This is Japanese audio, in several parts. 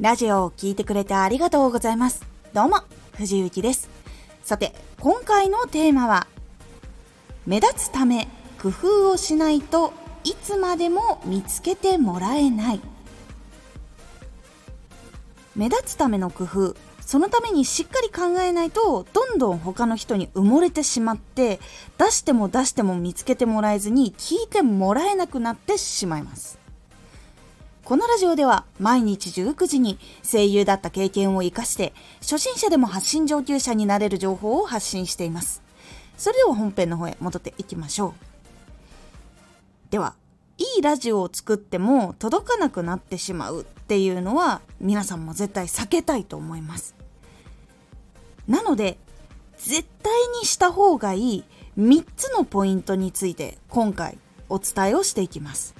ラジオを聴いてくれてありがとうございます。どうも、藤幸です。さて、今回のテーマは、目立つため工夫をしないといつまでも見つけてもらえない。目立つための工夫、そのためにしっかり考えないと、どんどん他の人に埋もれてしまって、出しても出しても見つけてもらえずに、聞いてもらえなくなってしまいます。このラジオでは毎日19時に声優だった経験を活かして初心者でも発信上級者になれる情報を発信しています。それでは本編の方へ戻っていきましょう。では、いいラジオを作っても届かなくなってしまうっていうのは皆さんも絶対避けたいと思います。なので、絶対にした方がいい3つのポイントについて今回お伝えをしていきます。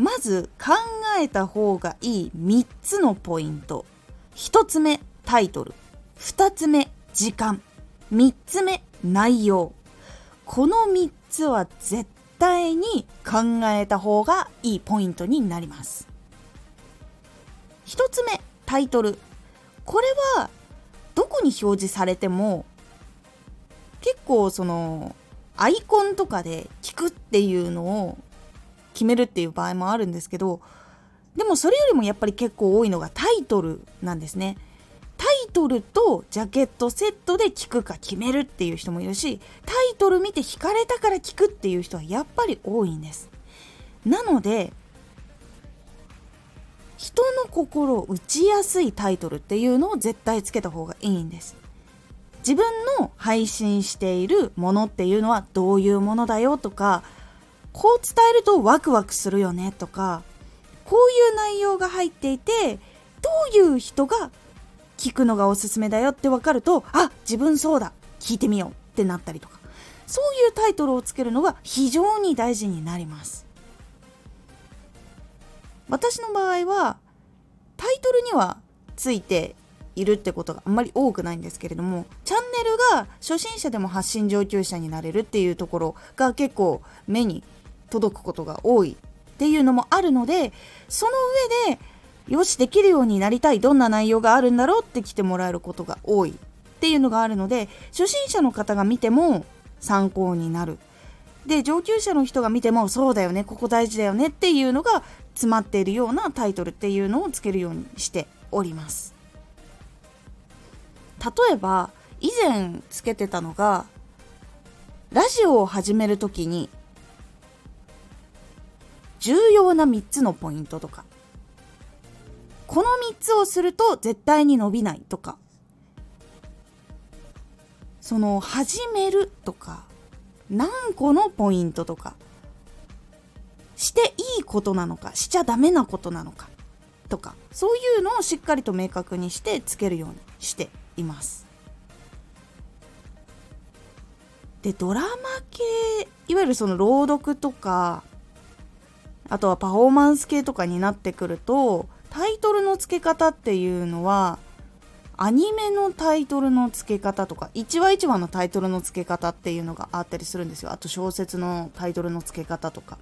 まず考えた方がいい3つのポイント。1つ目タイトル。2つ目時間。3つ目内容。この3つは絶対に考えた方がいいポイントになります。1つ目タイトル。これはどこに表示されても結構そのアイコンとかで聞くっていうのを決めるっていう場合もあるんですけどでもそれよりもやっぱり結構多いのがタイトルなんですね。タイトルとジャケットセットで聞くか決めるっていう人もいるしタイトル見て惹かれたから聞くっていう人はやっぱり多いんです。なので人の心を打ちやすいタイトルっていうのを絶対つけた方がいいんです。自分の配信しているものっていうのはどういうものだよとかこう伝えるとワクワクするよねとかこういう内容が入っていてどういう人が聞くのがおすすめだよって分かるとあ自分そうだ聞いてみようってなったりとか。そういうタイトルをつけるのが非常に大事になります。私の場合はタイトルにはついているってことがあんまり多くないんですけれどもチャンネルが初心者でも発信上級者になれるっていうところが結構目に届くことが多いっていうのもあるのでその上でよしできるようになりたいどんな内容があるんだろうって来てもらえることが多いっていうのがあるので初心者の方が見ても参考になる。で上級者の人が見てもそうだよねここ大事だよねっていうのが詰まっているようなタイトルっていうのをつけるようにしております。例えば以前つけてたのがラジオを始める時に重要な3つのポイントとか。この3つをすると絶対に伸びないとか。その始めるとか何個のポイントとか。していいことなのかしちゃダメなことなのか。とかそういうのをしっかりと明確にしてつけるようにしています。でドラマ系いわゆるその朗読とかあとはパフォーマンス系とかになってくるとタイトルの付け方っていうのはアニメのタイトルの付け方とか1話1話のタイトルの付け方っていうのがあったりするんですよあと小説のタイトルの付け方とか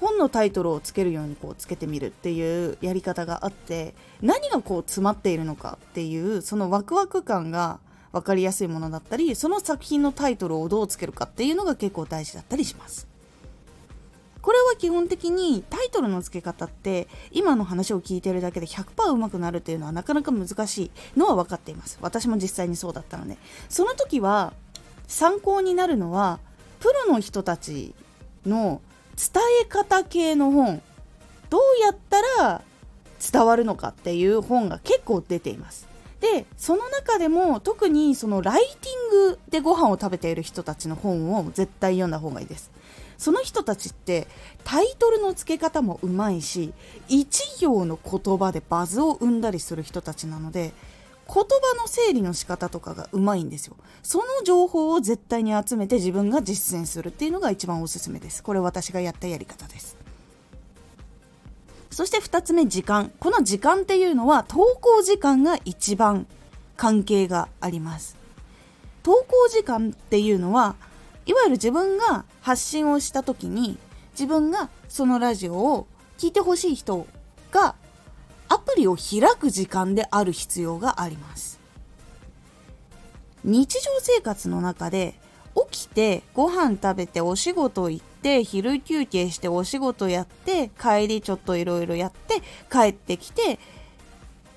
本のタイトルをつけるようにこうつけてみるっていうやり方があって何がこう詰まっているのかっていうそのワクワク感が分かりやすいものだったりその作品のタイトルをどうつけるかっていうのが結構大事だったりします。これは基本的にタイトルの付け方って今の話を聞いてるだけで100%うまくなるっていうのはなかなか難しいのは分かっています。私も実際にそうだったので。その時は参考になるのはプロの人たちの伝え方系の本。どうやったら伝わるのかっていう本が結構出ています。でその中でも特にそのライティングでご飯を食べている人たちの本を絶対読んだ方がいいです。その人たちってタイトルの付け方もうまいし一行の言葉でバズを生んだりする人たちなので言葉の整理の仕方とかがうまいんですよ。その情報を絶対に集めて自分が実践するっていうのが一番おすすめです。これ私がやったやり方です。そして2つ目時間。この時間っていうのは投稿時間が一番関係があります。投稿時間っていうのはいわゆる自分が発信をした時に自分がそのラジオを聞いてほしい人がアプリを開く時間である必要があります。日常生活の中で起きてご飯食べてお仕事行って昼休憩してお仕事やって帰りちょっといろいろやって帰ってきて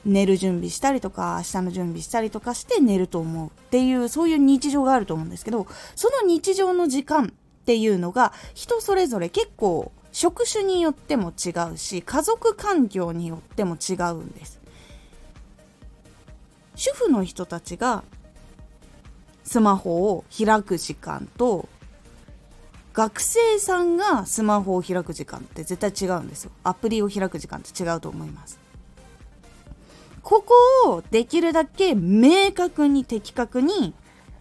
寝る準備したりとか明日の準備したりとかして寝ると思うっていうそういう日常があると思うんですけどその日常の時間っていうのが人それぞれ結構職種によっても違うし家族環境によっても違うんです。主婦の人たちがスマホを開く時間と学生さんがスマホを開く時間って絶対違うんですよ。アプリを開く時間って違うと思います。ここをできるだけ明確に的確に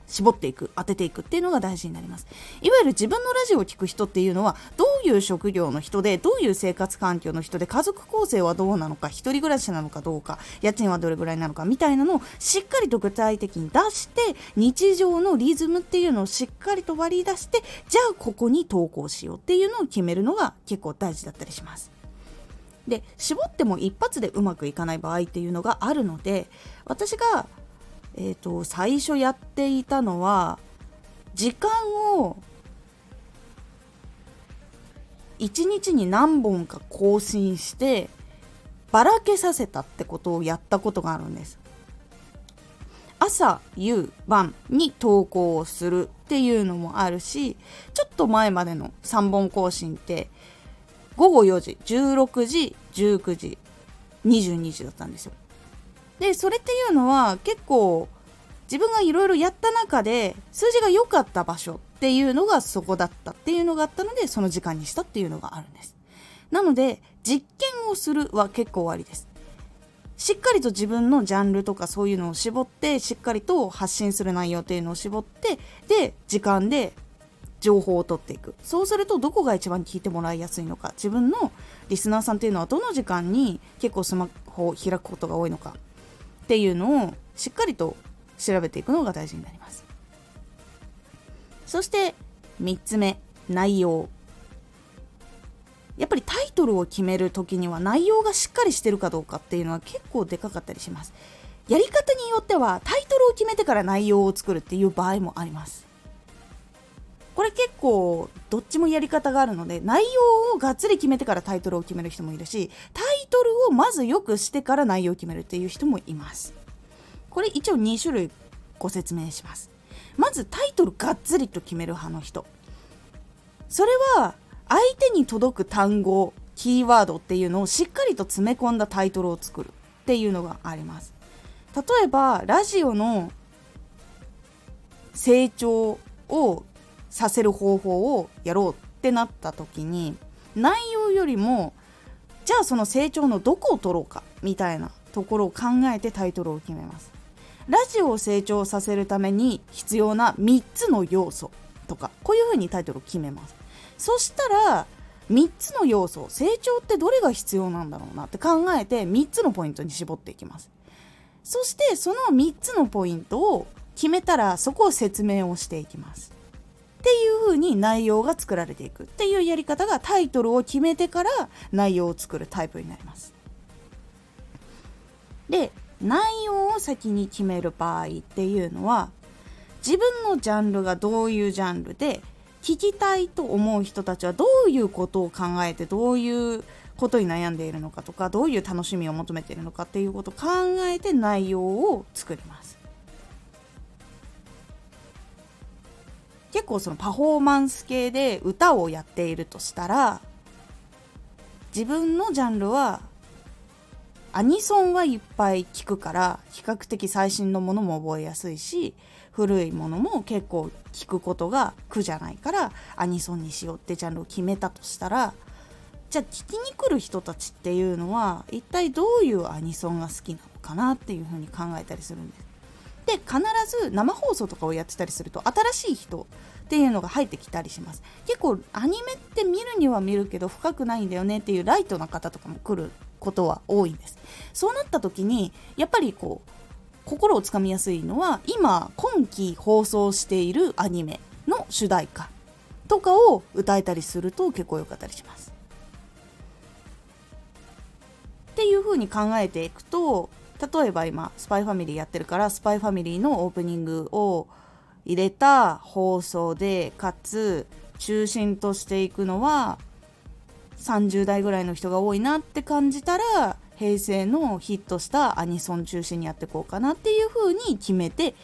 絞っていく当てていくっていうのが大事になります。いわゆる自分のラジオを聴く人っていうのはどういう職業の人でどういう生活環境の人で家族構成はどうなのか一人暮らしなのかどうか家賃はどれぐらいなのかみたいなのをしっかりと具体的に出して日常のリズムっていうのをしっかりと割り出してじゃあここに投稿しようっていうのを決めるのが結構大事だったりします。で絞っても一発でうまくいかない場合っていうのがあるので私がえーと、最初やっていたのは時間を1日に何本か更新してばらけさせたってことをやったことがあるんです。朝夕晩に投稿をするっていうのもあるしちょっと前までの3本更新って午後4時16時19時22時だったんですよ。でそれっていうのは結構自分がいろいろやった中で数字が良かった場所っていうのがそこだったっていうのがあったのでその時間にしたっていうのがあるんですなので実験をするは結構ありですしっかりと自分のジャンルとかそういうのを絞ってしっかりと発信する内容っていうのを絞ってで時間で情報を取っていく。そうするとどこが一番聞いてもらいやすいのか。自分のリスナーさんっていうのはどの時間に結構スマホを開くことが多いのか。っていうのをしっかりと調べていくのが大事になります。そして3つ目内容。やっぱりタイトルを決める時には内容がしっかりしてるかどうかっていうのは結構でかかったりします。やり方によってはタイトルを決めてから内容を作るっていう場合もあります。これ結構どっちもやり方があるので内容をがっつり決めてからタイトルを決める人もいるしタイトルをまずよくしてから内容を決めるっていう人もいます。これ一応2種類ご説明します。まずタイトルがっつりと決める派の人。それは相手に届く単語キーワードっていうのをしっかりと詰め込んだタイトルを作るっていうのがあります。例えばラジオの成長をさせる方法をやろうってなった時に内容よりもじゃあその成長のどこを取ろうかみたいなところを考えてタイトルを決めます。ラジオを成長させるために必要な3つの要素とかこういうふうにタイトルを決めます。そしたら3つの要素成長ってどれが必要なんだろうなって考えて3つのポイントに絞っていきます。そしてその3つのポイントを決めたらそこを説明をしていきます。っていう風に内容が作られていくっていうやり方がタイトルを決めてから内容を作るタイプになります。で内容を先に決める場合っていうのは自分のジャンルがどういうジャンルで聞きたいと思う人たちはどういうことを考えてどういうことに悩んでいるのかとかどういう楽しみを求めているのかっていうことを考えて内容を作ります。結構そのパフォーマンス系で歌をやっているとしたら自分のジャンルはアニソンはいっぱい聞くから比較的最新のものも覚えやすいし古いものも結構聞くことが苦じゃないからアニソンにしようってジャンルを決めたとしたらじゃあ聞きに来る人たちっていうのは一体どういうアニソンが好きなのかなっていうふうに考えたりするんです。で必ず生放送とかをやってたりすると新しい人っていうのが入ってきたりします。結構アニメって見るには見るけど深くないんだよねっていうライトな方とかも来ることは多いんです。そうなった時にやっぱりこう心をつかみやすいのは今今期放送しているアニメの主題歌とかを歌えたりすると結構良かったりします。っていいう風に考えていくと例えば今スパイファミリーやってるからスパイファミリーのオープニングを入れた放送でかつ中心としていくのは30代ぐらいの人が多いなって感じたら平成のヒットしたアニソン中心にやっていこうかなっていう風に決めて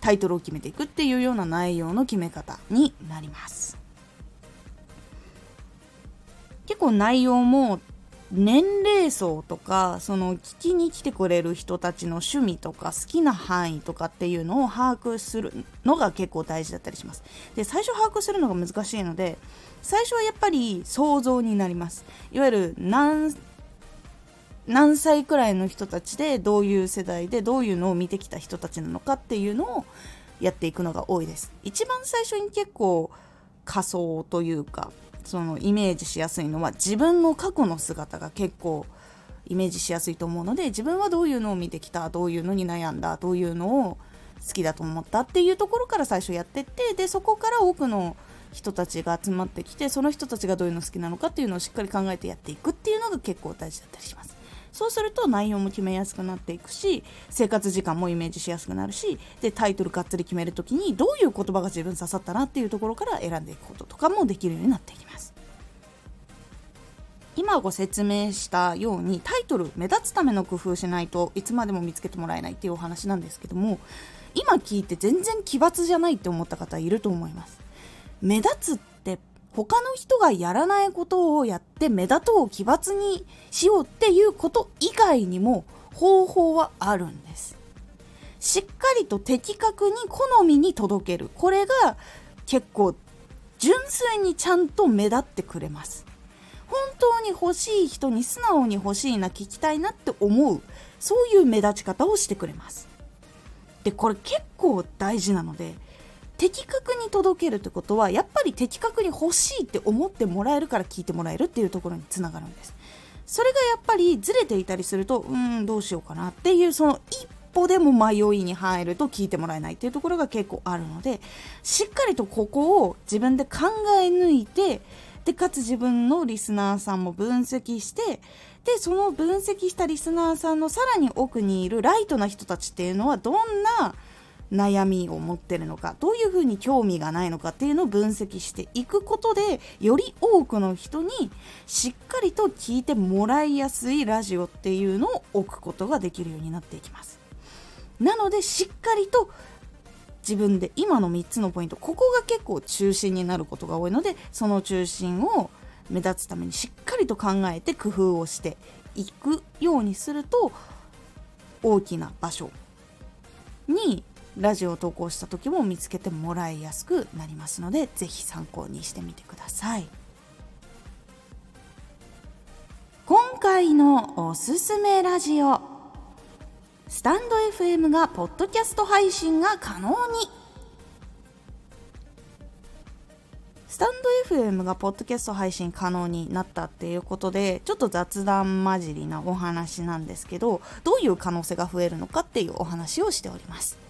タイトルを決めていくっていうような内容の決め方になります。結構内容も年齢層とかその聞きに来てくれる人たちの趣味とか好きな範囲とかっていうのを把握するのが結構大事だったりします。で最初把握するのが難しいので最初はやっぱり想像になります。いわゆる何何歳くらいの人たちでどういう世代でどういうのを見てきた人たちなのかっていうのをやっていくのが多いです。一番最初に結構仮想というかそのイメージしやすいのは自分の過去の姿が結構イメージしやすいと思うので自分はどういうのを見てきたどういうのに悩んだどういうのを好きだと思ったっていうところから最初やってってでそこから多くの人たちが集まってきてその人たちがどういうの好きなのかっていうのをしっかり考えてやっていくっていうのが結構大事だったりします。そうすると内容も決めやすくなっていくし生活時間もイメージしやすくなるしでタイトルがっつり決める時にどういう言葉が自分刺さったなっていうところから選んでいくこととかもできるようになっていきます。今ご説明したようにタイトル目立つための工夫しないといつまでも見つけてもらえないっていうお話なんですけども今聞いて全然奇抜じゃないって思った方いると思います。目立つっ他の人がやらないことをやって目立とう奇抜にしようっていうこと以外にも方法はあるんです。しっかりと的確に好みに届ける。これが結構純粋にちゃんと目立ってくれます。本当に欲しい人に素直に欲しいな聞きたいなって思う。そういう目立ち方をしてくれます。でこれ結構大事なので的確に届けるってことはやっぱり的確に欲しいって思ってもらえるから聞いてもらえるっていうところにつながるんです。それがやっぱりずれていたりするとうんどうしようかなっていうその一歩でも迷いに入ると聞いてもらえないっていうところが結構あるのでしっかりとここを自分で考え抜いてでかつ自分のリスナーさんも分析してでその分析したリスナーさんのさらに奥にいるライトな人たちっていうのはどんな悩みを持ってるのかどういうふうに興味がないのかっていうのを分析していくことでより多くの人にしっかりと聞いてもらいやすいラジオっていうのを置くことができるようになっていきます。なのでしっかりと自分で今の3つのポイントここが結構中心になることが多いのでその中心を目立つためにしっかりと考えて工夫をしていくようにすると大きな場所にラジオを投稿した時も見つけてもらいやすくなりますので是非参考にしてみてください。今回のおすすめラジオスタンド FM がポッドキャスト配信が可能に。スタンド FM がポッドキャスト配信可能になったっていうことでちょっと雑談交じりなお話なんですけどどういう可能性が増えるのかっていうお話をしております。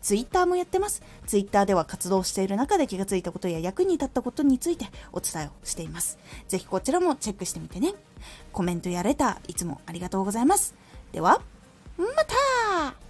ツイッターもやってます。ツイッターでは活動している中で気がついたことや役に立ったことについてお伝えをしています。ぜひこちらもチェックしてみてね。コメントやレター、いつもありがとうございます。では、また